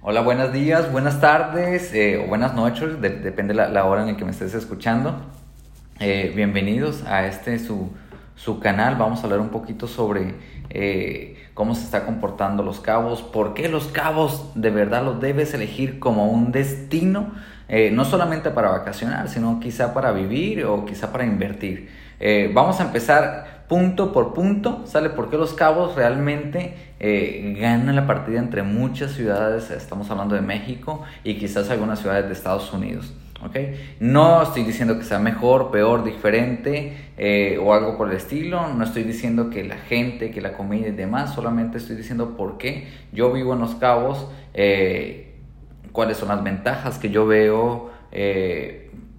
Hola, buenos días, buenas tardes eh, o buenas noches, depende la, la, hora en la que me estés escuchando. Eh, bienvenidos a este su, su, canal. Vamos a hablar un poquito sobre eh, cómo se está comportando los cabos, por qué los cabos de verdad los debes elegir como un destino, no solamente para vacacionar, sino quizá para vivir o quizá para invertir. vamos a empezar punto por punto, ¿sale? Porque los cabos realmente eh, ganan la partida entre muchas ciudades, estamos hablando de México y quizás algunas ciudades de Estados Unidos. ¿ok? No estoy diciendo que sea mejor, peor, diferente eh, o algo por el estilo, no estoy diciendo que la gente, que la comida y demás, solamente estoy diciendo por qué yo vivo en los cabos, eh, cuáles son las ventajas que yo veo,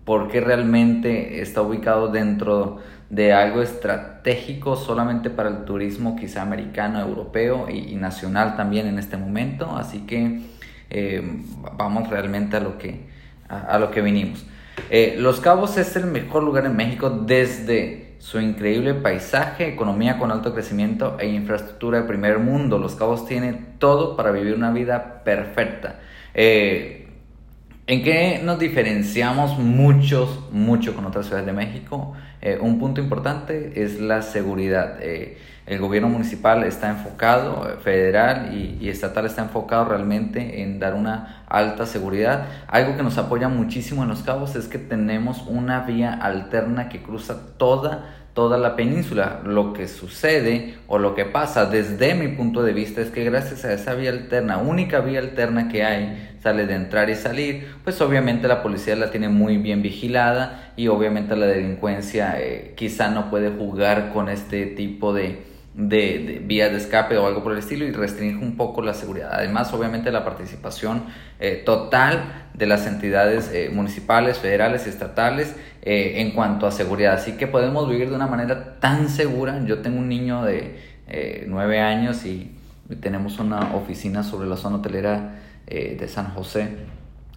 por qué realmente está ubicado dentro de algo estratégico solamente para el turismo quizá americano, europeo y, nacional también en este momento. Así que eh, vamos realmente a lo que, a, lo que vinimos. Eh, Los Cabos es el mejor lugar en México desde su increíble paisaje, economía con alto crecimiento e infraestructura de primer mundo. Los Cabos tiene todo para vivir una vida perfecta. Eh, ¿En qué nos diferenciamos muchos, mucho con otras ciudades de México? Eh, un punto importante es la seguridad. Eh, el gobierno municipal está enfocado, eh, federal y, estatal está enfocado realmente en dar una alta seguridad. Algo que nos apoya muchísimo en Los Cabos es que tenemos una vía alterna que cruza toda toda la península. Lo que sucede o lo que pasa desde mi punto de vista es que gracias a esa vía alterna, única vía alterna que hay, sale de entrar y salir, pues obviamente la policía la tiene muy bien vigilada y obviamente la delincuencia eh, quizá no puede jugar con este tipo de, de, vías de escape o algo por el estilo y restringe un poco la seguridad. Además, obviamente, la participación eh, total de las entidades eh, municipales, federales y estatales eh, en cuanto a seguridad. Así que podemos vivir de una manera tan segura. Yo tengo un niño de nueve años y tenemos una oficina sobre la zona hotelera de San José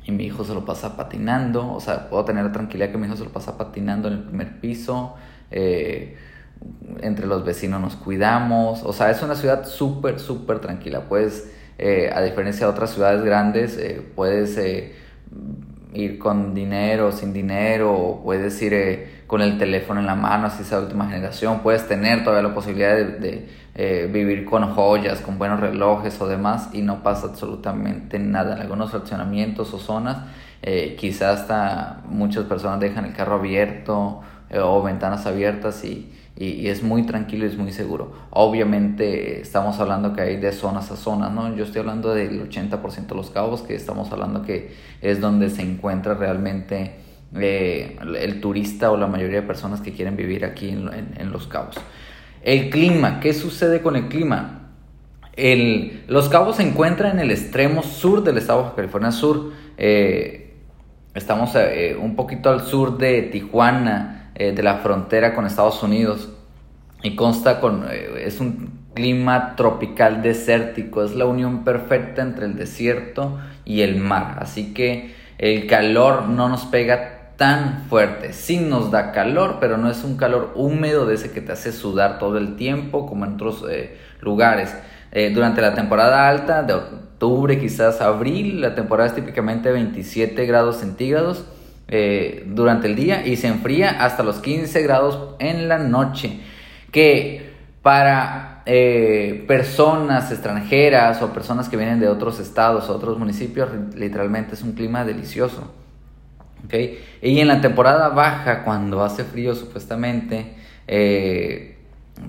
y mi hijo se lo pasa patinando, o sea, puedo tener la tranquilidad que mi hijo se lo pasa patinando en el primer piso, eh, entre los vecinos nos cuidamos, o sea, es una ciudad súper, súper tranquila, pues a diferencia de otras ciudades grandes, eh, puedes ir con dinero, sin dinero, puedes ir con el teléfono en la mano, así sea última generación, puedes tener todavía la posibilidad de, vivir con joyas, con buenos relojes o demás y no pasa absolutamente nada en algunos fraccionamientos o zonas. quizás hasta muchas personas dejan el carro abierto o ventanas abiertas y, y, es muy tranquilo y es muy seguro. Obviamente estamos hablando que hay de zonas a zonas, ¿no? Yo estoy hablando del 80% de los cabos, que estamos hablando que es donde se encuentra realmente eh, el turista o la mayoría de personas que quieren vivir aquí en, los cabos. El clima, ¿qué sucede con el clima? El, los cabos se encuentran en el extremo sur del estado de California Sur. Eh, estamos eh, un poquito al sur de Tijuana, eh, de la frontera con Estados Unidos y consta con, eh, es un clima tropical desértico, es la unión perfecta entre el desierto y el mar, así que el calor no nos pega tan fuerte, sí nos da calor, pero no es un calor húmedo de ese que te hace sudar todo el tiempo como en otros eh, lugares. durante la temporada alta, de octubre quizás abril, la temporada es típicamente 27 grados centígrados, eh, durante el día y se enfría hasta los 15 grados en la noche. Que para eh, personas extranjeras o personas que vienen de otros estados o otros municipios, literalmente es un clima delicioso. ¿okay? Y en la temporada baja, cuando hace frío supuestamente, eh,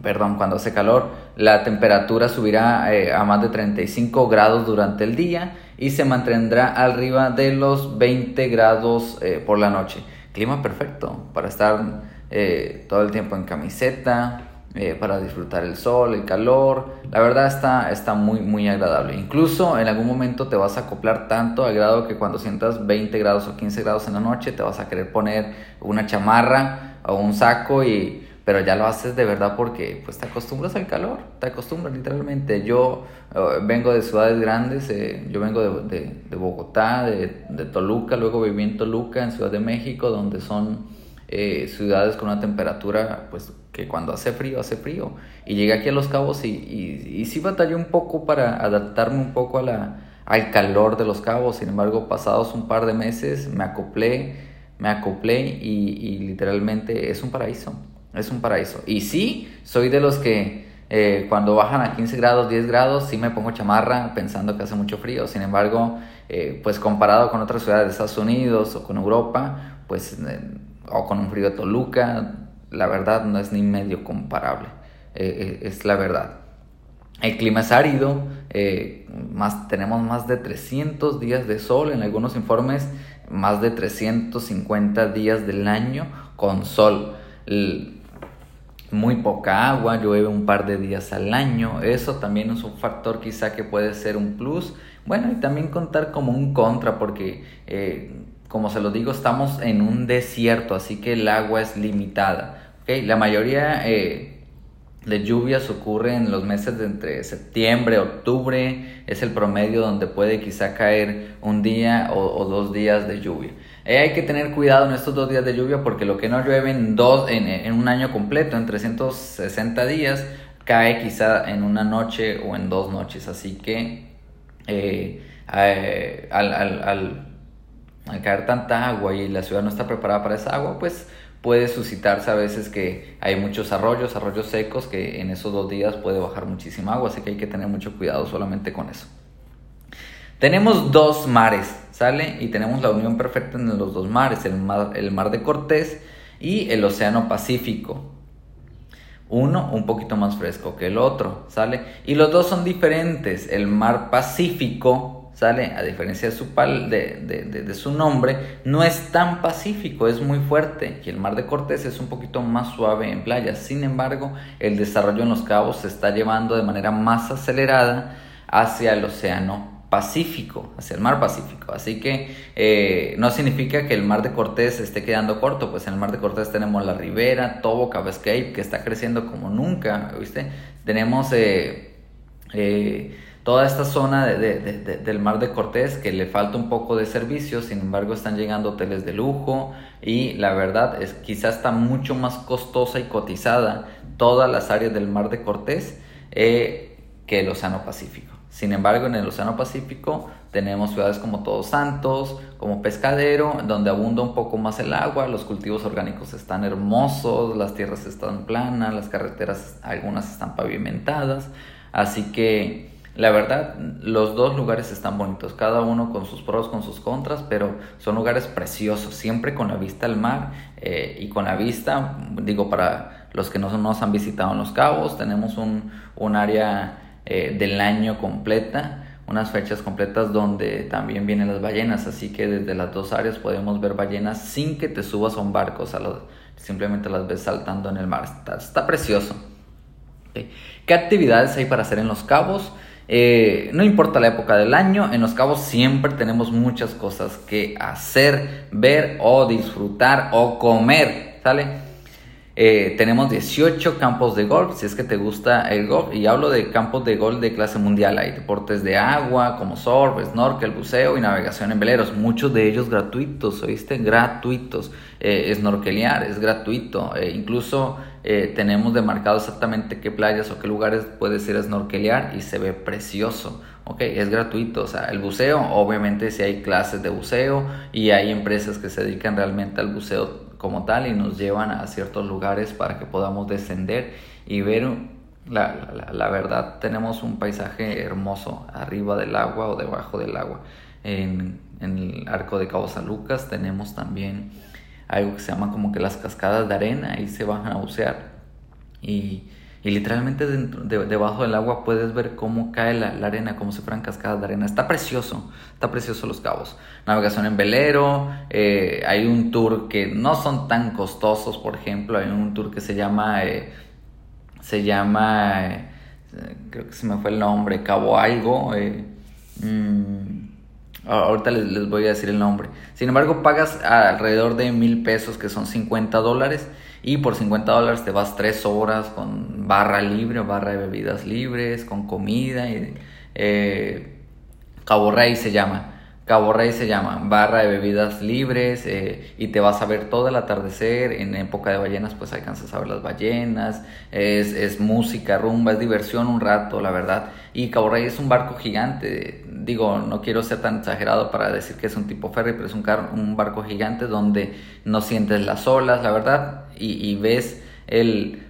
perdón, cuando hace calor, la temperatura subirá a más de 35 grados durante el día y se mantendrá arriba de los 20 grados eh, por la noche. Clima perfecto para estar eh, todo el tiempo en camiseta, eh, para disfrutar el sol, el calor. La verdad está, está muy, muy agradable. Incluso en algún momento te vas a acoplar tanto al grado que cuando sientas 20 grados o 15 grados en la noche te vas a querer poner una chamarra o un saco y pero ya lo haces de verdad porque pues te acostumbras al calor, te acostumbras literalmente. Yo eh, vengo de ciudades grandes, eh, yo vengo de, de, Bogotá, de, Toluca, luego viví en Toluca, en Ciudad de México, donde son eh, ciudades con una temperatura pues que cuando hace frío, hace frío. Y llegué aquí a Los Cabos y, y, y sí batallé un poco para adaptarme un poco a la, al calor de los cabos. Sin embargo, pasados un par de meses me acoplé, me acoplé y, literalmente es un paraíso. Es un paraíso. Y sí, soy de los que eh, cuando bajan a 15 grados, 10 grados, sí me pongo chamarra pensando que hace mucho frío. Sin embargo, eh, pues comparado con otras ciudades de Estados Unidos o con Europa, pues, eh, o con un frío de Toluca, la verdad no es ni medio comparable. es la verdad. El clima es árido, más, tenemos más de 300 días de sol, en algunos informes más de 350 días del año con sol. Muy poca agua, llueve un par de días al año, eso también es un factor quizá que puede ser un plus. Bueno, y también contar como un contra, porque eh, como se lo digo, estamos en un desierto, así que el agua es limitada. ¿okay? La mayoría... Eh, de lluvias ocurre en los meses de entre septiembre, octubre, es el promedio donde puede quizá caer un día o, dos días de lluvia. Eh, hay que tener cuidado en estos dos días de lluvia porque lo que no llueve en, dos, en, un año completo, en 360 días, cae quizá en una noche o en dos noches. Así que eh, eh, al, al, al caer tanta agua y la ciudad no está preparada para esa agua, pues puede suscitarse a veces que hay muchos arroyos, arroyos secos, que en esos dos días puede bajar muchísima agua, así que hay que tener mucho cuidado solamente con eso. Tenemos dos mares, ¿sale? Y tenemos la unión perfecta en los dos mares, el mar, el mar de Cortés y el Océano Pacífico. Uno un poquito más fresco que el otro, ¿sale? Y los dos son diferentes. El mar Pacífico ¿sale? A diferencia de su, pal, de, de, su nombre, no es tan pacífico, es muy fuerte. Y el mar de Cortés es un poquito más suave en playa. Sin embargo, el desarrollo en los cabos se está llevando de manera más acelerada hacia el océano Pacífico, hacia el mar Pacífico. Así que eh, no significa que el mar de Cortés esté quedando corto, pues en el mar de Cortés tenemos la ribera, Tobo, Cabescape, que está creciendo como nunca, ¿viste? Tenemos... Eh, eh, toda esta zona del Mar de Cortés que le falta un poco de servicio, sin embargo están llegando hoteles de lujo y la verdad es quizás está mucho más costosa y cotizada todas las áreas del Mar de Cortés que el Océano Pacífico. Sin embargo, en el Océano Pacífico tenemos ciudades como Todos Santos, como Pescadero, donde abunda un poco más el agua, los cultivos orgánicos están hermosos, las tierras están planas, las carreteras algunas están pavimentadas, así que la verdad, los dos lugares están bonitos, cada uno con sus pros, con sus contras, pero son lugares preciosos, siempre con la vista al mar eh, y con la vista, digo, para los que no nos han visitado en Los Cabos, tenemos un, un área eh, del año completa, unas fechas completas donde también vienen las ballenas, así que desde las dos áreas podemos ver ballenas sin que te subas a un barco, o simplemente las ves saltando en el mar, está, precioso. ¿Qué actividades hay para hacer en Los Cabos? Eh, no importa la época del año, en Los Cabos siempre tenemos muchas cosas que hacer, ver o disfrutar o comer, ¿sale? Eh, tenemos 18 campos de golf, si es que te gusta el golf, y hablo de campos de golf de clase mundial. Hay deportes de agua como surf, snorkel, buceo y navegación en veleros, muchos de ellos gratuitos, ¿oíste? Gratuitos. Eh, snorkelear es gratuito, eh, incluso eh, tenemos demarcado exactamente qué playas o qué lugares puedes ir a snorkelear y se ve precioso. Ok, es gratuito, o sea, el buceo, obviamente si hay clases de buceo y hay empresas que se dedican realmente al buceo como tal y nos llevan a ciertos lugares para que podamos descender y ver la, verdad tenemos un paisaje hermoso arriba del agua o debajo del agua. En, el arco de Cabo San Lucas tenemos también algo que se llama como que las cascadas de arena y se van a bucear y y literalmente debajo del agua puedes ver cómo cae la, arena, como si fueran cascadas de arena. Está precioso, está precioso los cabos. Navegación en velero, eh, hay un tour que no son tan costosos, por ejemplo, hay un tour que se llama, eh, se llama, eh, creo que se me fue el nombre, Cabo Algo. Mm, ahorita les, les, voy a decir el nombre. Sin embargo, pagas alrededor de mil pesos, que son 50 dólares y por 50 dólares te vas 3 horas con barra libre, barra de bebidas libres, con comida. Y, eh, Cabo Rey se llama. Cabo Rey se llama, barra de bebidas libres eh, y te vas a ver todo el atardecer. En época de ballenas, pues alcanzas a ver las ballenas. Es, es música, rumba, es diversión un rato, la verdad. Y Cabo Rey es un barco gigante digo, no quiero ser tan exagerado para decir que es un tipo ferry, pero es un, un barco gigante donde no sientes las olas, la verdad, y, ves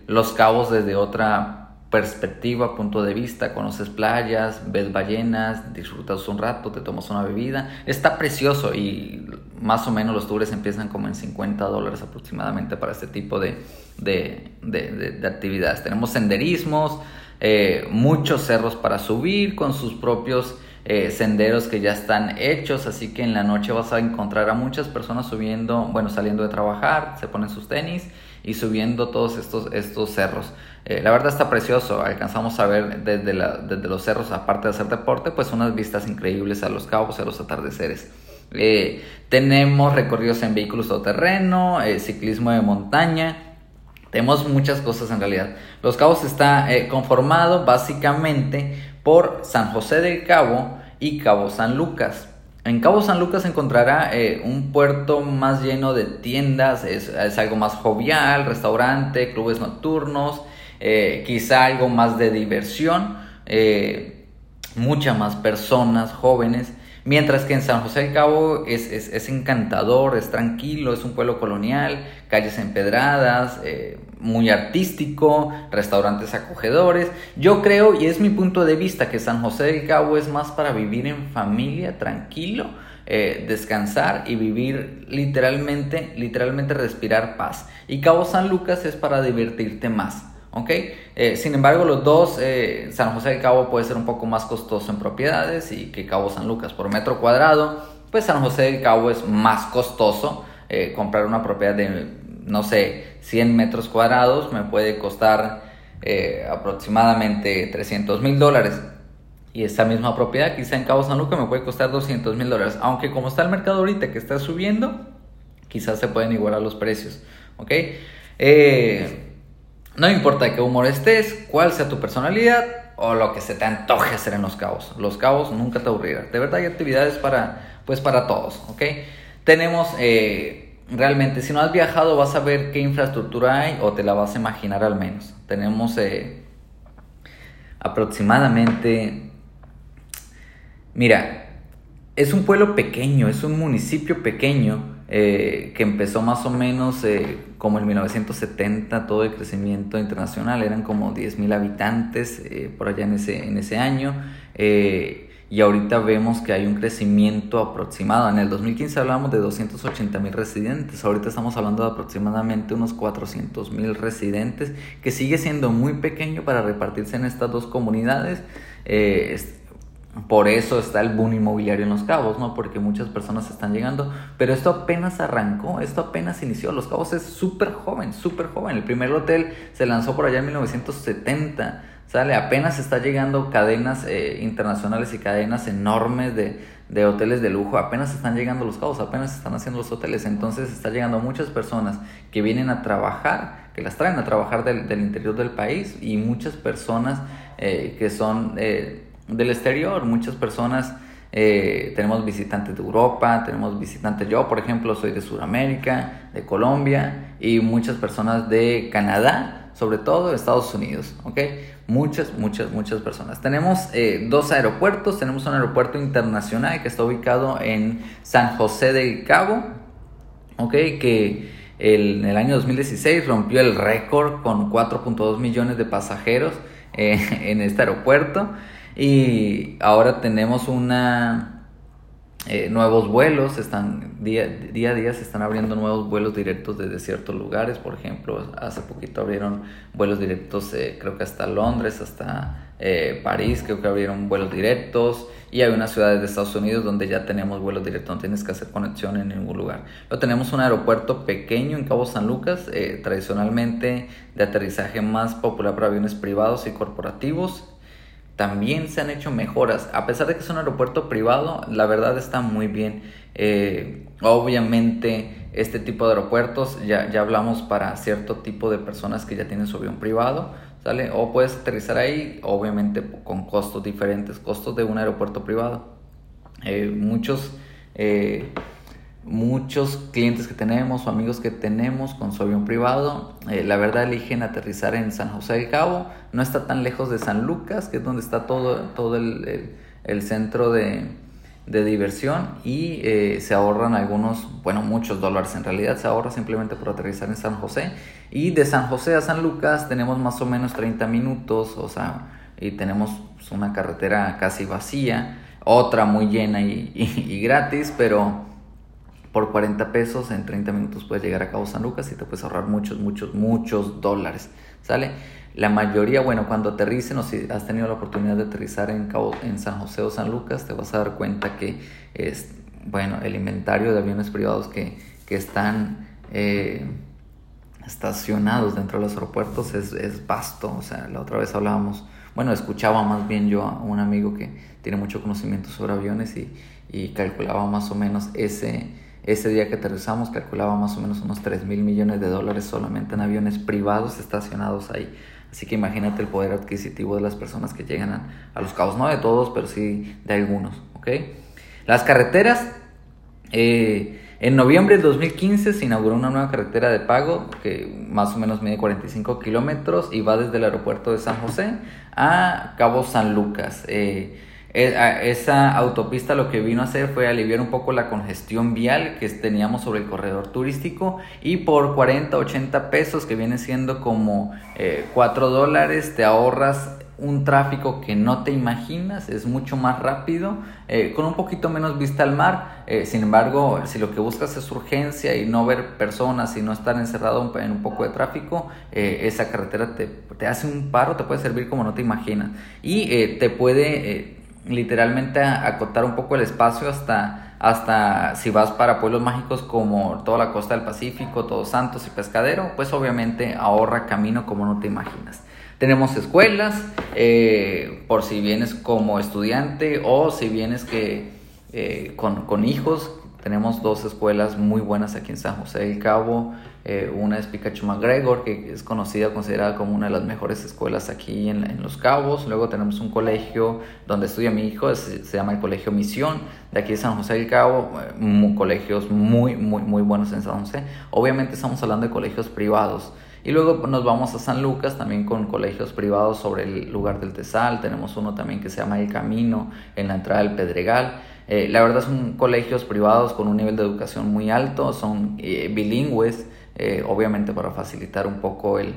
los cabos desde otra perspectiva, punto de vista, conoces playas, ves ballenas, disfrutas un rato, te tomas una bebida. Está precioso y más o menos los tours empiezan como en 50 dólares aproximadamente para este tipo de, de, actividades. Tenemos senderismos, eh, muchos cerros para subir con sus propios eh, senderos que ya están hechos, así que en la noche vas a encontrar a muchas personas subiendo, bueno, saliendo de trabajar, se ponen sus tenis y subiendo todos estos, estos cerros. Eh, la verdad está precioso, alcanzamos a ver desde, desde, los cerros, aparte de hacer deporte, pues unas vistas increíbles a los cabos, a los atardeceres. Eh, tenemos recorridos en vehículos todoterreno, eh, ciclismo de montaña, tenemos muchas cosas en realidad. Los Cabos está conformado básicamente por San José del Cabo y Cabo San Lucas. En Cabo San Lucas encontrará un puerto más lleno de tiendas, es, algo más jovial, restaurante, clubes nocturnos, eh, quizá algo más de diversión, eh, muchas más personas jóvenes, mientras que en San José del Cabo es, es, encantador, es tranquilo, es un pueblo colonial, calles empedradas, eh, muy artístico, restaurantes acogedores. Yo creo, y es mi punto de vista, que San José del Cabo es más para vivir en familia, tranquilo, descansar y vivir literalmente, literalmente respirar paz. Y Cabo San Lucas es para divertirte más. ¿ok? Eh, sin embargo, los dos, eh, San José del Cabo puede ser un poco más costoso en propiedades y que Cabo San Lucas por metro cuadrado, pues San José del Cabo es más costoso. Eh, comprar una propiedad de, no sé, 100 metros cuadrados me puede costar aproximadamente 300 mil dólares. Y esta misma propiedad, quizá en Cabo San Lucas, me puede costar 200 mil dólares. Aunque como está el mercado ahorita que está subiendo, quizás se pueden igualar los precios, ¿ok? Eh, no importa qué humor estés, cuál sea tu personalidad o lo que se te antoje hacer en los cabos. Los cabos nunca te aburrirán. De verdad hay actividades para, pues para todos, ¿ok? Tenemos, eh, realmente, si no has viajado vas a ver qué infraestructura hay o te la vas a imaginar al menos. Tenemos eh, aproximadamente, mira, es un pueblo pequeño, es un municipio pequeño eh, que empezó más o menos eh, como en 1970, todo el crecimiento internacional, eran como 10.000 habitantes por allá en ese, en ese año, y ahorita vemos que hay un crecimiento aproximado. En el 2015 hablábamos de 280.000 residentes, ahorita estamos hablando de aproximadamente unos 400.000 residentes, que sigue siendo muy pequeño para repartirse en estas dos comunidades. Por eso está el boom inmobiliario en Los Cabos, ¿no? Porque muchas personas están llegando. Pero esto apenas arrancó, esto apenas inició. Los Cabos es súper joven, súper joven. El primer hotel se lanzó por allá en 1970. ¿Sale? Apenas está llegando cadenas eh, internacionales y cadenas enormes de, de, hoteles de lujo. Apenas están llegando los cabos, apenas están haciendo los hoteles. Entonces está llegando muchas personas que vienen a trabajar, que las traen a trabajar del, del interior del país y muchas personas eh, que son... Eh, del exterior. Muchas personas, eh, tenemos visitantes de Europa, tenemos visitantes, yo por ejemplo soy de Sudamérica, de Colombia y muchas personas de Canadá, sobre todo de Estados Unidos, ¿ok? Muchas, muchas, muchas personas. Tenemos eh, dos aeropuertos, tenemos un aeropuerto internacional que está ubicado en San José del Cabo, ¿ok? Que en el año 2016 rompió el récord con 4.2 millones de pasajeros eh, en este aeropuerto. Y ahora tenemos una eh, nuevos vuelos, están día, día, a día se están abriendo nuevos vuelos directos desde ciertos lugares, por ejemplo, hace poquito abrieron vuelos directos, eh, creo que hasta Londres, hasta eh, París, creo que abrieron vuelos directos, y hay unas ciudades de Estados Unidos donde ya tenemos vuelos directos, no tienes que hacer conexión en ningún lugar. Luego tenemos un aeropuerto pequeño en Cabo San Lucas, tradicionalmente de aterrizaje más popular para aviones privados y corporativos, también se han hecho mejoras. A pesar de que es un aeropuerto privado, la verdad está muy bien. Eh, obviamente, este tipo de aeropuertos ya, ya hablamos para cierto tipo de personas que ya tienen su avión privado, ¿sale? O puedes aterrizar ahí, obviamente con costos diferentes, costos de un aeropuerto privado. Eh, muchos eh, muchos clientes que tenemos o amigos que tenemos con su avión privado, eh, la verdad eligen aterrizar en San José del Cabo, no está tan lejos de San Lucas, que es donde está todo, todo el, el centro de, de diversión y eh, se ahorran algunos, bueno, muchos dólares en realidad, se ahorra simplemente por aterrizar en San José. Y de San José a San Lucas tenemos más o menos 30 minutos, o sea, y tenemos una carretera casi vacía, otra muy llena y, y, gratis, pero por 40 pesos en 30 minutos puedes llegar a Cabo San Lucas y te puedes ahorrar muchos, muchos, muchos dólares, ¿sale? La mayoría, bueno, cuando aterricen o si has tenido la oportunidad de aterrizar en, Cabo, en San José o San Lucas, te vas a dar cuenta que es, bueno, el inventario de aviones privados que, que están eh, estacionados dentro de los aeropuertos es, es vasto. O sea, la otra vez hablábamos, bueno, escuchaba más bien yo a un amigo que tiene mucho conocimiento sobre aviones y, y calculaba más o menos ese, ese día que aterrizamos, calculaba más o menos unos 3 mil millones de dólares solamente en aviones privados estacionados ahí. Así que imagínate el poder adquisitivo de las personas que llegan a, los cabos, no de todos, pero sí de algunos, ¿ok? Las carreteras, eh, en noviembre del 2015 se inauguró una nueva carretera de pago que más o menos mide 45 kilómetros y va desde el aeropuerto de San José a Cabo San Lucas. Eh, esa autopista lo que vino a hacer fue aliviar un poco la congestión vial que teníamos sobre el corredor turístico y por 40, 80 pesos que viene siendo como 4 eh, dólares te ahorras un tráfico que no te imaginas, es mucho más rápido, eh, con un poquito menos vista al mar. Eh, sin embargo, si lo que buscas es urgencia y no ver personas y no estar encerrado en un poco de tráfico, esa carretera te, te, hace un paro, te puede servir como no te imaginas. Y te puede literalmente acotar un poco el espacio hasta, hasta si vas para pueblos mágicos como toda la costa del Pacífico, Todos Santos y Pescadero, pues obviamente ahorra camino como no te imaginas. Tenemos escuelas, eh, por si vienes como estudiante o si vienes que, eh, con, con hijos, tenemos dos escuelas muy buenas aquí en San José del Cabo. Eh, una es Pikachu McGregor, que es conocida, considerada como una de las mejores escuelas aquí en, Los Cabos. Luego tenemos un colegio donde estudia mi hijo, se, llama el Colegio Misión, de aquí de San José del Cabo. Eh, colegios muy, muy, muy buenos en San José. Obviamente estamos hablando de colegios privados. Y luego nos vamos a San Lucas también con colegios privados sobre el lugar del Tesal. Tenemos uno también que se llama El Camino en la entrada del Pedregal. Eh, la verdad son colegios privados con un nivel de educación muy alto, son eh, bilingües, eh, obviamente para facilitar un poco el,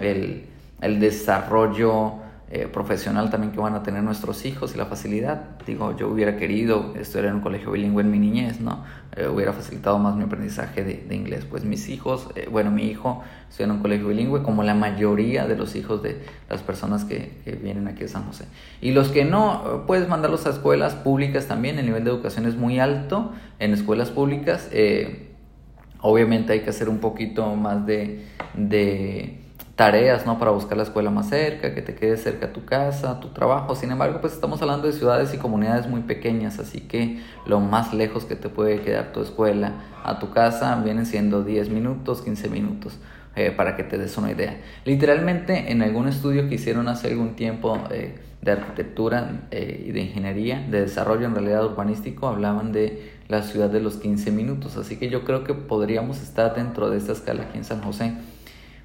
el, el desarrollo eh, profesional también que van a tener nuestros hijos y la facilidad. Digo, yo hubiera querido estudiar en un colegio bilingüe en mi niñez, ¿no? Eh, hubiera facilitado más mi aprendizaje de, inglés. Pues mis hijos, eh, bueno, mi hijo estudia en un colegio bilingüe como la mayoría de los hijos de las personas que, vienen aquí a San José. Y los que no, puedes mandarlos a escuelas públicas también. El nivel de educación es muy alto en escuelas públicas. obviamente hay que hacer un poquito más de... de tareas, ¿no? Para buscar la escuela más cerca, que te quede cerca a tu casa, tu trabajo. Sin embargo, pues estamos hablando de ciudades y comunidades muy pequeñas, así que lo más lejos que te puede quedar tu escuela a tu casa vienen siendo 10 minutos, 15 minutos. Eh, para que te des una idea. Literalmente en algún estudio que hicieron hace algún tiempo eh, de arquitectura eh, y de ingeniería, de desarrollo en realidad urbanístico, hablaban de la ciudad de los 15 minutos. Así que yo creo que podríamos estar dentro de esta escala aquí en San José.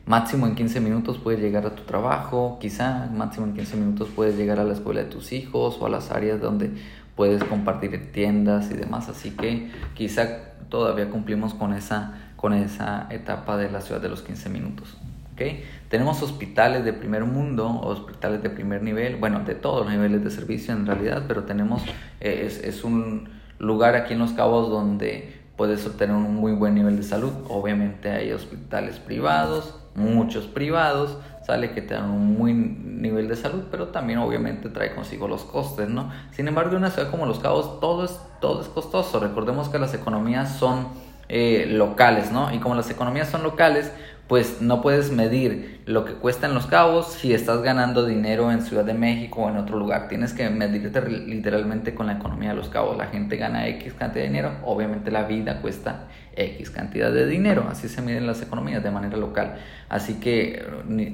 Máximo en 15 minutos puedes llegar a tu trabajo, quizá máximo en 15 minutos puedes llegar a la escuela de tus hijos o a las áreas donde puedes compartir tiendas y demás. Así que quizá todavía cumplimos con esa, con esa etapa de la ciudad de los 15 minutos. ¿okay? Tenemos hospitales de primer mundo, hospitales de primer nivel, bueno, de todos los niveles de servicio en realidad, pero tenemos, eh, es, es un lugar aquí en Los Cabos donde puedes obtener un muy buen nivel de salud. Obviamente hay hospitales privados, muchos privados, sale que te dan un muy nivel de salud, pero también obviamente trae consigo los costes, ¿no? Sin embargo, en una ciudad como Los Cabos todo es, todo es costoso. Recordemos que las economías son eh, locales, ¿no? Y como las economías son locales, pues no puedes medir lo que cuesta en Los Cabos si estás ganando dinero en Ciudad de México o en otro lugar. Tienes que medirte literalmente con la economía de Los Cabos. La gente gana X cantidad de dinero, obviamente la vida cuesta X cantidad de dinero. Así se miden las economías de manera local. Así que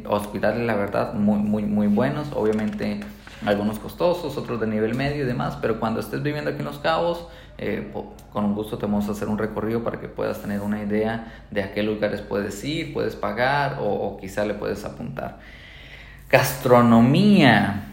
hospitales, la verdad, muy, muy, muy buenos. Obviamente algunos costosos, otros de nivel medio y demás. Pero cuando estés viviendo aquí en Los Cabos, eh, con gusto te vamos a hacer un recorrido para que puedas tener una idea de a qué lugares puedes ir, puedes pagar o, quizá le puedes apuntar. Gastronomía.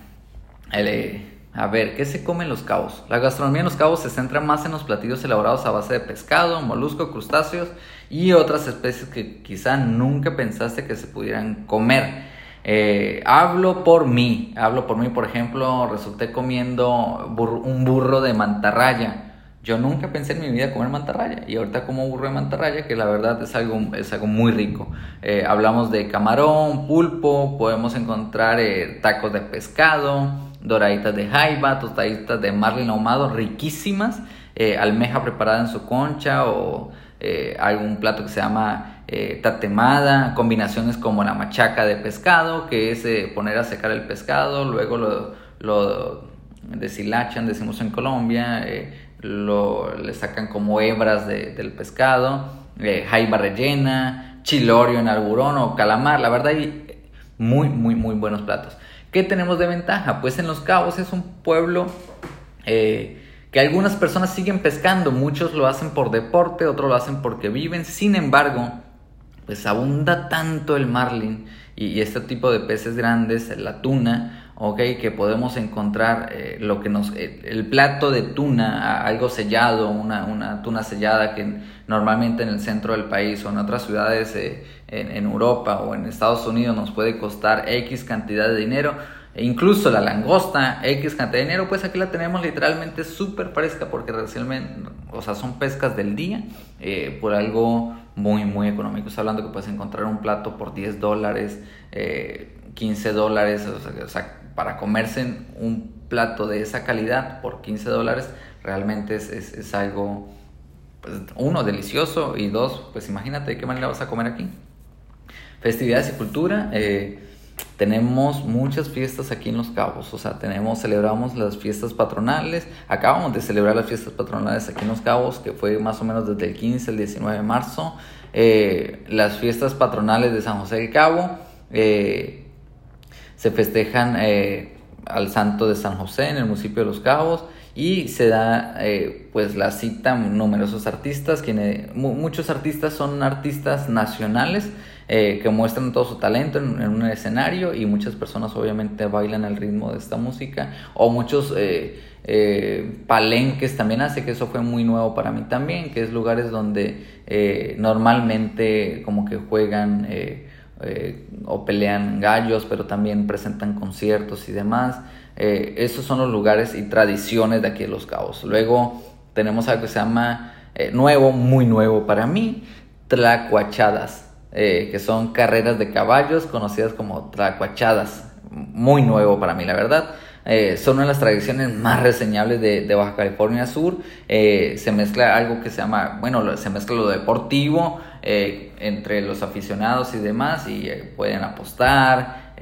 A ver, ¿qué se come en Los Cabos? La gastronomía en Los Cabos se centra más en los platillos elaborados a base de pescado, molusco, crustáceos y otras especies que quizá nunca pensaste que se pudieran comer. Eh, hablo por mí, hablo por mí, por ejemplo, resulté comiendo un burro de mantarraya. Yo nunca pensé en mi vida comer mantarraya y ahorita como burro de mantarraya que la verdad es algo, es algo muy rico. Eh, hablamos de camarón, pulpo, podemos encontrar eh, tacos de pescado, doraditas de jaiba, tostaditas de marlin ahumado riquísimas, eh, almeja preparada en su concha o algún plato que se llama tatemada, combinaciones como la machaca de pescado, que es poner a secar el pescado, luego lo, lo deshilachan, decimos en Colombia, lo, le sacan como hebras del pescado, jaiba rellena, chilorio en alburón o calamar, la verdad hay muy, muy, muy buenos platos. ¿Qué tenemos de ventaja? Pues en Los Cabos es un pueblo eh, que algunas personas siguen pescando, muchos lo hacen por deporte, otros lo hacen porque viven, sin embargo, pues abunda tanto el marlin y, este tipo de peces grandes, la tuna, ok, que podemos encontrar eh, lo que nos, eh, el plato de tuna, algo sellado, una, una, tuna sellada que normalmente en el centro del país o en otras ciudades en, Europa o en Estados Unidos nos puede costar X cantidad de dinero, e incluso la langosta, X cantidad de dinero, pues aquí la tenemos literalmente súper fresca porque recientemente, o sea, son pescas del día eh, por algo muy, muy económico. Está hablando que puedes encontrar un plato por 10 dólares, 15 eh, dólares, o sea, para comerse un plato de esa calidad por 15 dólares, realmente es, es, algo, pues, uno, delicioso y dos, pues imagínate de qué manera vas a comer aquí. Festividades y cultura. Eh, tenemos muchas fiestas aquí en Los Cabos, o sea, tenemos, celebramos las fiestas patronales, acabamos de celebrar las fiestas patronales aquí en Los Cabos, que fue más o menos desde el 15 al 19 de marzo, eh, las fiestas patronales de San José del Cabo, eh, se festejan al santo de San José en el municipio de Los Cabos, y se da pues la cita numerosos artistas, quienes, muchos artistas son artistas nacionales, eh, que muestran todo su talento en, un escenario y muchas personas obviamente bailan al ritmo de esta música o muchos eh, eh, palenques también hace que eso fue muy nuevo para mí también que es lugares donde normalmente como que juegan o pelean gallos pero también presentan conciertos y demás esos son los lugares y tradiciones de aquí de Los Cabos luego tenemos algo que se llama nuevo muy nuevo para mí tlacuachadas eh, que son carreras de caballos conocidas como tracuachadas. Muy nuevo para mí, la verdad. Eh, son una de las tradiciones más reseñables de, Baja California Sur. Eh, se mezcla algo que se llama, bueno, se mezcla lo deportivo entre los aficionados y demás y pueden apostar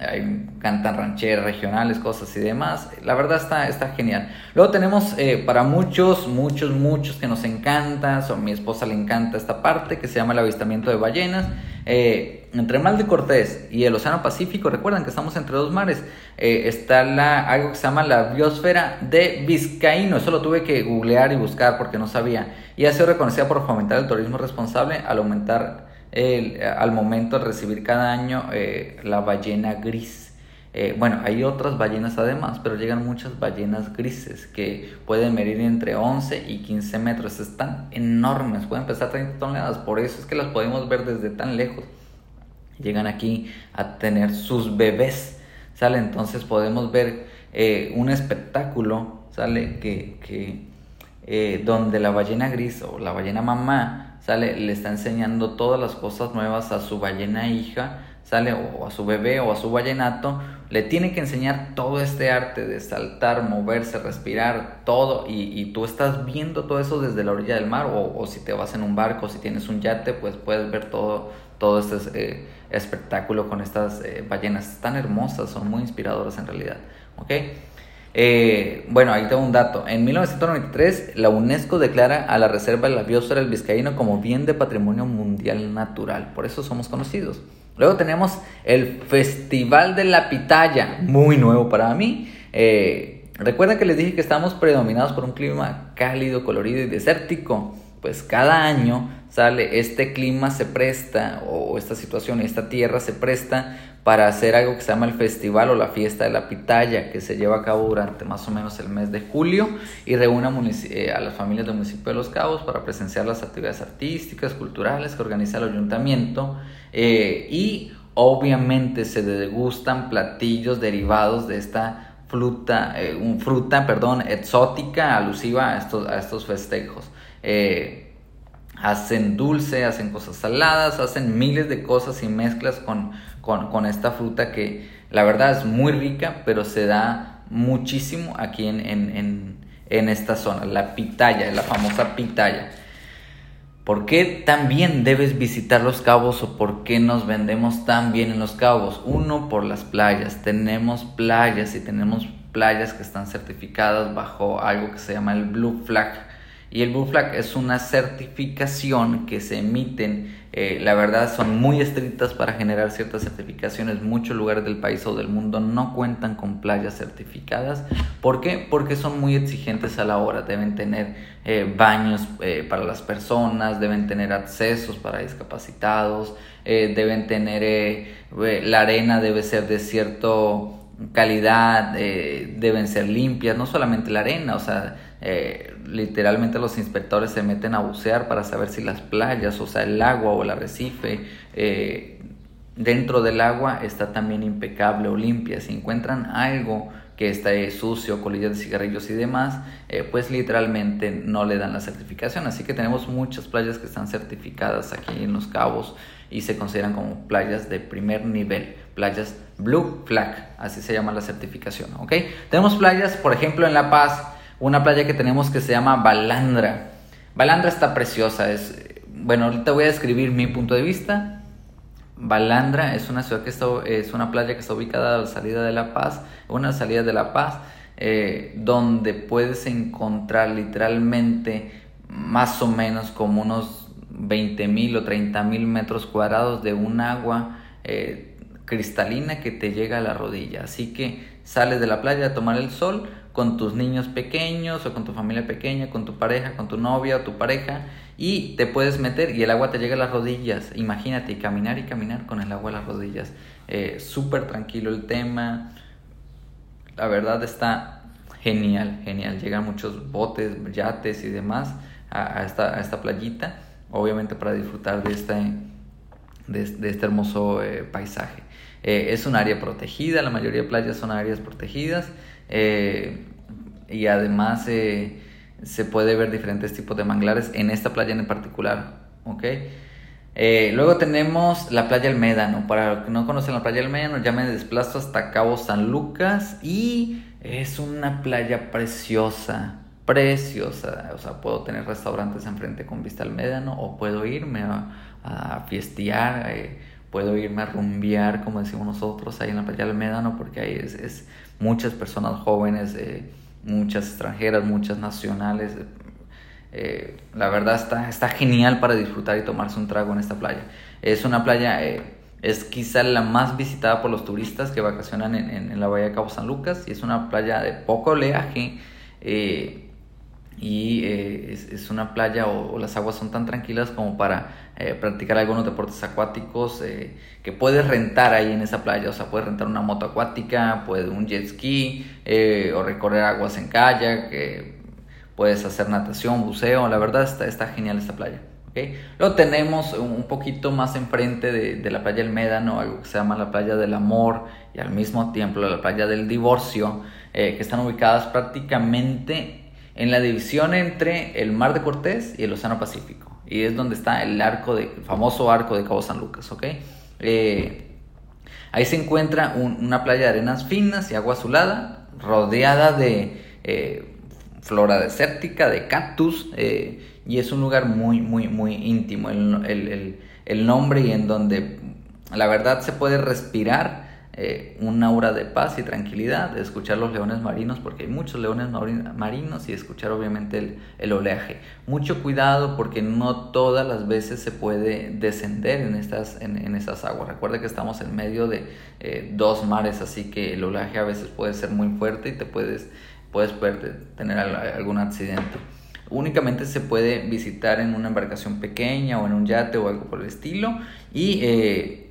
hay, cantan rancheras regionales, cosas y demás. La verdad está, está genial. Luego tenemos eh, para muchos, muchos, muchos que nos encanta, a mi esposa le encanta esta parte que se llama el avistamiento de ballenas. Eh, entre Mal de Cortés y el Océano Pacífico, recuerdan que estamos entre dos mares, eh, está la, algo que se llama la biosfera de Vizcaíno. Eso lo tuve que googlear y buscar porque no sabía. Y ha sido reconocida por fomentar el turismo responsable al aumentar al momento de recibir cada año eh, la ballena gris. Eh, bueno, hay otras ballenas además, pero llegan muchas ballenas grises que pueden medir entre 11 y 15 metros. Están enormes, pueden pesar 30 toneladas, por eso es que las podemos ver desde tan lejos. Llegan aquí a tener sus bebés, ¿sale? Entonces podemos ver eh, un espectáculo, ¿sale? Que, que donde la ballena gris o la ballena mamá sale, le está enseñando todas las cosas nuevas a su ballena hija, sale, o a su bebé o a su ballenato, le tiene que enseñar todo este arte de saltar, moverse, respirar, todo, y, tú estás viendo todo eso desde la orilla del mar, o, si te vas en un barco, si tienes un yate, pues puedes ver todo, todo este eh, espectáculo con estas eh, ballenas tan hermosas, son muy inspiradoras en realidad, ¿ok? Eh, bueno, ahí tengo un dato. En 1993, la UNESCO declara a la Reserva de la Biosfera del Vizcaíno como bien de patrimonio mundial natural. Por eso somos conocidos. Luego tenemos el Festival de la Pitaya, muy nuevo para mí. Eh, recuerden que les dije que estamos predominados por un clima cálido, colorido y desértico. pues cada año sale, este clima se presta, o esta situación, esta tierra se presta para hacer algo que se llama el festival o la fiesta de la pitaya, que se lleva a cabo durante más o menos el mes de julio y reúne a, eh, las familias del municipio de Los Cabos para presenciar las actividades artísticas, culturales que organiza el ayuntamiento eh, y obviamente se degustan platillos derivados de esta fruta, eh, un fruta, perdón, exótica, alusiva a estos, a estos festejos. Hacen dulce, hacen cosas saladas, hacen miles de cosas y mezclas con con, esta fruta que la verdad es muy rica, pero se da muchísimo aquí en, esta zona, la pitaya, la famosa pitaya. ¿Por qué también debes visitar los cabos o por qué nos vendemos tan bien en los cabos? Uno, por las playas. Tenemos playas y tenemos playas que están certificadas bajo algo que se llama el Blue Flag. Y el Blue Flag es una certificación que se emiten eh, la verdad son muy estrictas para generar ciertas certificaciones. Muchos lugares del país o del mundo no cuentan con playas certificadas. ¿Por qué? Porque son muy exigentes a la hora. Deben tener eh, baños eh, para las personas, deben tener accesos para discapacitados, deben tener, la arena debe ser de cierto calidad, deben ser limpias, no solamente la arena, o sea, eh, literalmente los inspectores se meten a bucear para saber si las playas, o sea, el agua o el arrecife eh, dentro del agua está también impecable o limpia. Si encuentran algo que está sucio, colillas de cigarrillos y demás, eh, pues literalmente no le dan la certificación. Así que tenemos muchas playas que están certificadas aquí en Los Cabos y se consideran como playas de primer nivel, playas Blue Flag, así se llama la certificación, ¿ok? Tenemos playas, por ejemplo, en La Paz, una playa que tenemos que se llama Balandra. Balandra está preciosa, es bueno, ahorita voy a describir mi punto de vista. Balandra es una ciudad que está, es una playa que está ubicada a la salida de La Paz, una salida de La Paz, eh, donde puedes encontrar literalmente más o menos como unos 20 mil o 30 mil metros cuadrados de un agua eh, cristalina que te llega a la rodilla. Así que sales de la playa a tomar el sol, con tus niños pequeños o con tu familia pequeña, con tu pareja, con tu novia o tu pareja y te puedes meter y el agua te llega a las rodillas. Imagínate, caminar y caminar con el agua a las rodillas. Eh, Súper tranquilo el tema. La verdad está genial, genial. Llegan muchos botes, yates y demás a, esta, a esta, playita, obviamente para disfrutar de este, de, este hermoso eh, paisaje. Eh, es un área protegida, la mayoría de playas son áreas protegidas. Eh, y además eh, se puede ver diferentes tipos de manglares en esta playa en particular. ¿okay? Eh, luego tenemos la playa El Médano. Para los que no conocen la playa El Médano, ya me desplazo hasta Cabo San Lucas y es una playa preciosa, preciosa. O sea, puedo tener restaurantes enfrente con vista al Médano o puedo irme a, a fiestear, puedo irme a rumbear, como decimos nosotros, ahí en la playa del Médano, porque ahí es muchas personas jóvenes, eh, muchas extranjeras, muchas nacionales. Eh, la verdad está, está genial para disfrutar y tomarse un trago en esta playa. Es una playa, eh, es quizá la más visitada por los turistas que vacacionan en, en, la bahía de Cabo San Lucas y es una playa de poco oleaje y es, es, una playa o, las aguas son tan tranquilas como para eh, practicar algunos deportes acuáticos eh, que puedes rentar ahí en esa playa. O sea, puedes rentar una moto acuática, puedes un jet ski eh, o recorrer aguas en kayak, puedes hacer natación, buceo. La verdad está, está genial esta playa. ¿okay? Luego tenemos un poquito más enfrente de, de la playa del Médano, algo que se llama la playa del amor y al mismo tiempo la playa del divorcio, que están ubicadas prácticamente en la división entre el Mar de Cortés y el Océano Pacífico y es donde está el arco de, famoso arco de Cabo San Lucas, ¿ok? Eh, ahí se encuentra una playa de arenas finas y agua azulada, rodeada de eh, flora desértica, de cactus, eh, y es un lugar muy, muy, muy íntimo, el, el, el nombre y en donde la verdad se puede respirar eh, un aura de paz y tranquilidad, de escuchar los leones marinos, porque hay muchos leones marinos y escuchar obviamente el, oleaje. Mucho cuidado porque no todas las veces se puede descender en estas, en, aguas. Recuerda que estamos en medio de eh, dos mares, así que el oleaje a veces puede ser muy fuerte y te puedes, puedes tener algún accidente. únicamente se puede visitar en una embarcación pequeña o en un yate o algo por el estilo y, eh,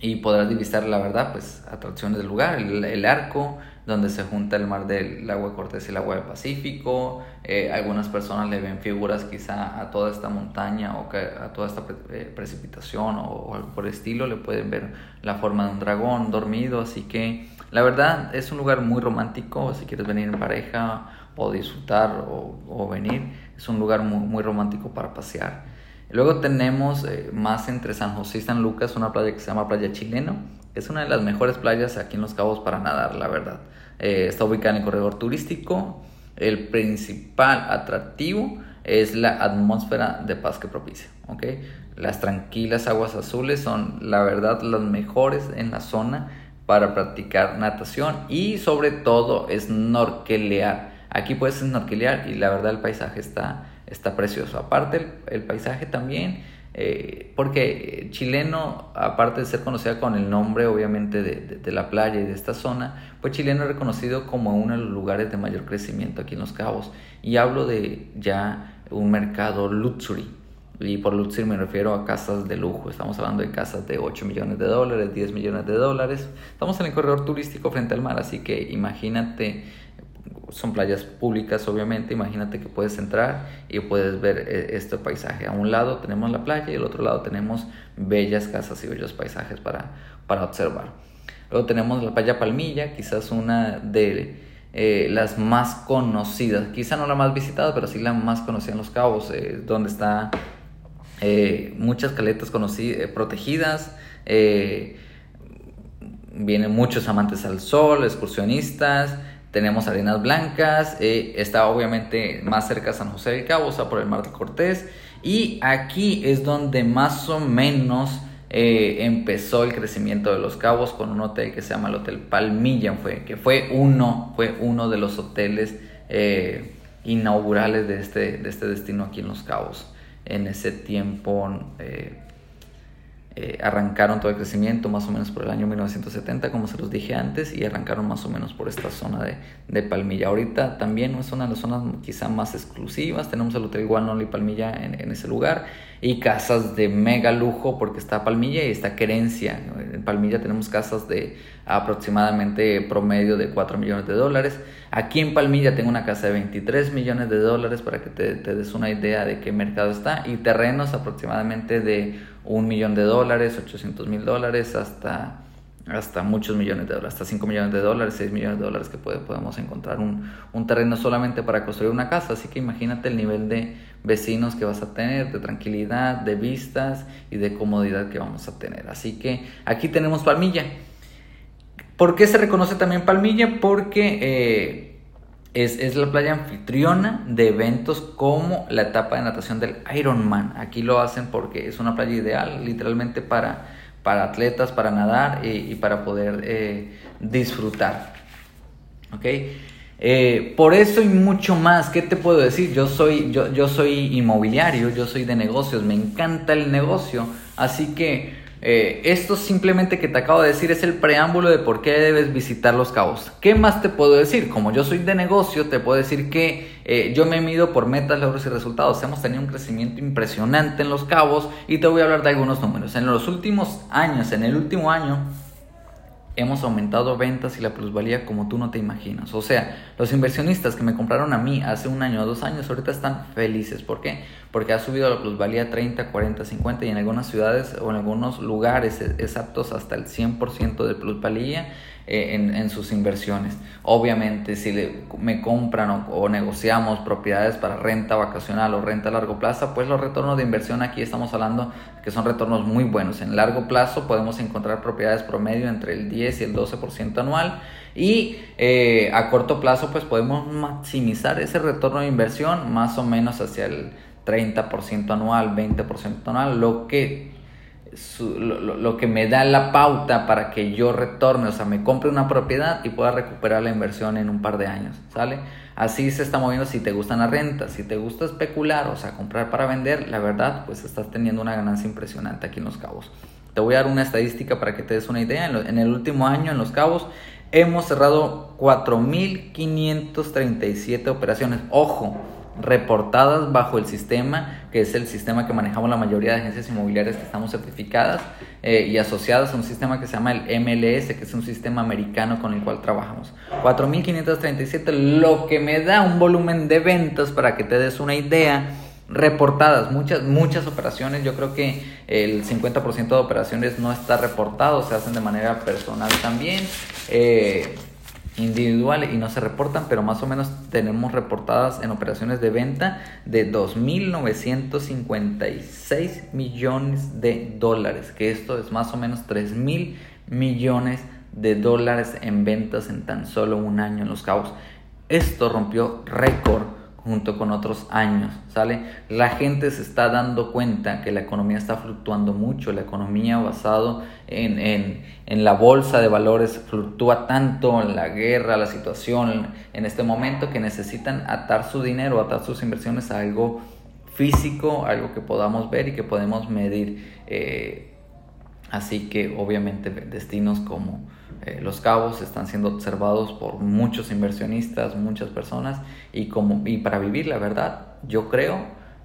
y podrás visitar la verdad pues atracciones del lugar, el arco, donde se junta el mar del agua de Cortés y el agua del Pacífico. Eh, algunas personas le ven figuras quizá a toda esta montaña o a toda esta eh, precipitación o, algo por el estilo. Le pueden ver la forma de un dragón dormido. Así que la verdad es un lugar muy romántico. Si quieres venir en pareja o disfrutar o, venir, es un lugar muy, muy romántico para pasear. Luego tenemos eh, más entre San José y San Lucas una playa que se llama Playa Chileno. Es una de las mejores playas aquí en Los Cabos para nadar, la verdad. Eh, está ubicada en el corredor turístico. El principal atractivo es la atmósfera de paz que propicia. ¿okay? Las tranquilas aguas azules son, la verdad, las mejores en la zona para practicar natación y sobre todo snorkelear. Aquí puedes snorkelear y la verdad el paisaje está, está precioso. Aparte el paisaje también eh, porque chileno, aparte de ser conocida con el nombre obviamente de, la playa y de esta zona, pues chileno es reconocido como uno de los lugares de mayor crecimiento aquí en Los Cabos. Y hablo de ya un mercado luxury. Y por luxury me refiero a casas de lujo. Estamos hablando de casas de 8 millones de dólares, 10 millones de dólares. Estamos en el corredor turístico frente al mar, así que imagínate son playas públicas obviamente, imagínate que puedes entrar y puedes ver eh, este paisaje. A un lado tenemos la playa y al otro lado tenemos bellas casas y bellos paisajes para, para observar. Luego tenemos la playa Palmilla, quizás una de eh, las más conocidas, quizá no la más visitada, pero sí la más conocida en Los Cabos, eh, donde está muchas caletas protegidas. vienen muchos amantes al sol, excursionistas, tenemos Arenas Blancas, eh, está obviamente más cerca de San José del Cabo, o sea, por el Mar de Cortés. Y aquí es donde más o menos eh, empezó el crecimiento de los cabos con un hotel que se llama el Hotel Palmilla, fue, que fue uno, fue uno de los hoteles eh, inaugurales de este, de este destino aquí en los cabos. En ese tiempo eh, arrancaron todo el crecimiento más o menos por el año 1970, como se los dije antes, y arrancaron más o menos por esta zona de, de Palmilla. Ahorita también es una de las zonas quizá más exclusivas, tenemos el Hotel Guanol y Palmilla en, en, ese lugar, y casas de mega lujo porque está Palmilla y está Querencia. En Palmilla tenemos casas de aproximadamente promedio de 4 millones de dólares. Aquí en Palmilla tengo una casa de 23 millones de dólares para que te, te des una idea de qué mercado está, y terrenos aproximadamente de un millón de dólares, 800 mil dólares, hasta, hasta muchos millones de dólares, hasta 5 millones de dólares, 6 millones de dólares que puede, podemos encontrar un, un, terreno solamente para construir una casa. Así que imagínate el nivel de vecinos que vas a tener, de tranquilidad, de vistas y de comodidad que vamos a tener. Así que aquí tenemos Palmilla. ¿Por qué se reconoce también Palmilla? Porque... Eh, es, la playa anfitriona de eventos como la etapa de natación del Ironman. Aquí lo hacen porque es una playa ideal literalmente para, para atletas, para nadar y, para poder eh, disfrutar. ¿Ok? Eh, por eso y mucho más, ¿qué te puedo decir? Yo soy, yo, yo soy inmobiliario, yo soy de negocios, me encanta el negocio, así que eh, esto simplemente que te acabo de decir es el preámbulo de por qué debes visitar los cabos. ¿Qué más te puedo decir? Como yo soy de negocio, te puedo decir que eh, yo me mido por metas, logros y resultados. Hemos tenido un crecimiento impresionante en los cabos y te voy a hablar de algunos números. En los últimos años, en el último año, hemos aumentado ventas y la plusvalía como tú no te imaginas. O sea, los inversionistas que me compraron a mí hace un año o dos años ahorita están felices. ¿Por qué? Porque ha subido la plusvalía 30, 40, 50 y en algunas ciudades o en algunos lugares exactos hasta el 100% de plusvalía eh, en, sus inversiones. Obviamente, si le, me compran o, negociamos propiedades para renta vacacional o renta a largo plazo, pues los retornos de inversión aquí estamos hablando que son retornos muy buenos. En largo plazo podemos encontrar propiedades promedio entre el 10 y el 12% anual y eh, a corto plazo pues podemos maximizar ese retorno de inversión más o menos hacia el 30% anual, 20% anual, lo que lo, que me da la pauta para que yo retorne, o sea, me compre una propiedad y pueda recuperar la inversión en un par de años, ¿sale? Así se está moviendo si te gustan las rentas, si te gusta especular, o sea, comprar para vender, la verdad, pues estás teniendo una ganancia impresionante aquí en Los Cabos. Te voy a dar una estadística para que te des una idea. En, el último año en Los Cabos hemos cerrado 4.537 operaciones. Ojo, reportadas bajo el sistema, que es el sistema que manejamos la mayoría de agencias inmobiliarias que estamos certificadas eh, y asociadas a un sistema que se llama el MLS, que es un sistema americano con el cual trabajamos. 4.537, lo que me da un volumen de ventas para que te des una idea reportadas, muchas, muchas operaciones, yo creo que el 50% de operaciones no está reportado, se hacen de manera personal también. Eh, individual y no se reportan, pero más o menos tenemos reportadas en operaciones de venta de 2.956 millones de dólares, que esto es más o menos 3.000 millones de dólares en ventas en tan solo un año en Los Cabos. Esto rompió récord junto con otros años, ¿sale? La gente se está dando cuenta que la economía está fluctuando mucho, la economía basado en, en, en la bolsa de valores fluctúa tanto en la guerra, la situación en este momento que necesitan atar su dinero, atar sus inversiones a algo físico, algo que podamos ver y que podemos medir. Eh, así que obviamente destinos como eh, los cabos están siendo observados por muchos inversionistas, muchas personas, y, como, y para vivir, la verdad, yo creo,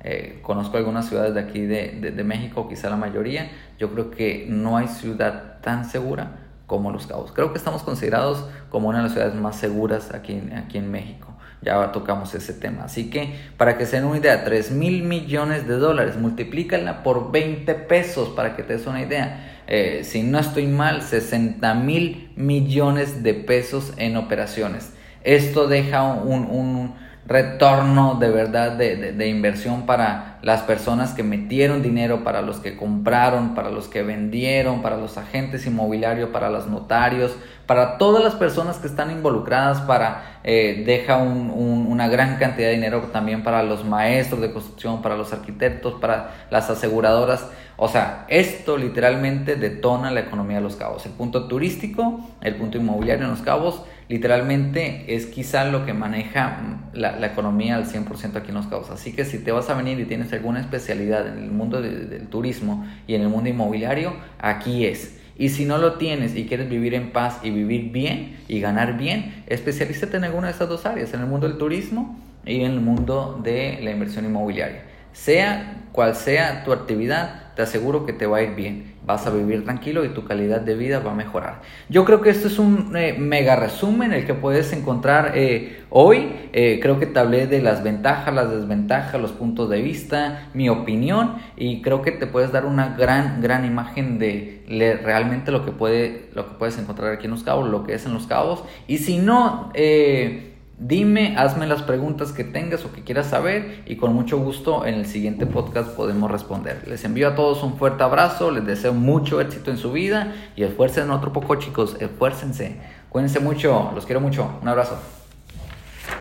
eh, conozco algunas ciudades de aquí de, de, México, quizá la mayoría, yo creo que no hay ciudad tan segura como Los Cabos. Creo que estamos considerados como una de las ciudades más seguras aquí, aquí en México. Ya tocamos ese tema. Así que, para que se den una idea, 3 mil millones de dólares, multiplícala por 20 pesos para que te des una idea eh, si no estoy mal, 60 mil millones de pesos en operaciones. Esto deja un, retorno de verdad de, inversión para las personas que metieron dinero, para los que compraron, para los que vendieron, para los agentes inmobiliarios, para los notarios, para todas las personas que están involucradas, para eh, deja una gran cantidad de dinero también para los maestros de construcción, para los arquitectos, para las aseguradoras. O sea, esto literalmente detona la economía de los cabos. El punto turístico, el punto inmobiliario en los cabos, literalmente es quizá lo que maneja la, economía al 100% aquí en los cabos. Así que si te vas a venir y tienes alguna especialidad en el mundo del turismo y en el mundo inmobiliario, aquí es. Y si no lo tienes y quieres vivir en paz y vivir bien y ganar bien, especialízate en alguna de estas dos áreas, en el mundo del turismo y en el mundo de la inversión inmobiliaria. Sea cual sea tu actividad, te aseguro que te va a ir bien. Vas a vivir tranquilo y tu calidad de vida va a mejorar. Yo creo que esto es un eh, mega resumen el que puedes encontrar eh, hoy. Eh, creo que te hablé de las ventajas, las desventajas, los puntos de vista, mi opinión y creo que te puedes dar una gran, gran imagen de realmente lo que, puede, lo que puedes encontrar aquí en Los Cabos, lo que es en Los Cabos. Y si no... Dime, hazme las preguntas que tengas o que quieras saber y con mucho gusto en el siguiente podcast podemos responder. Les envío a todos un fuerte abrazo, les deseo mucho éxito en su vida y esfuercen otro poco chicos, esfuércense. Cuídense mucho, los quiero mucho. Un abrazo.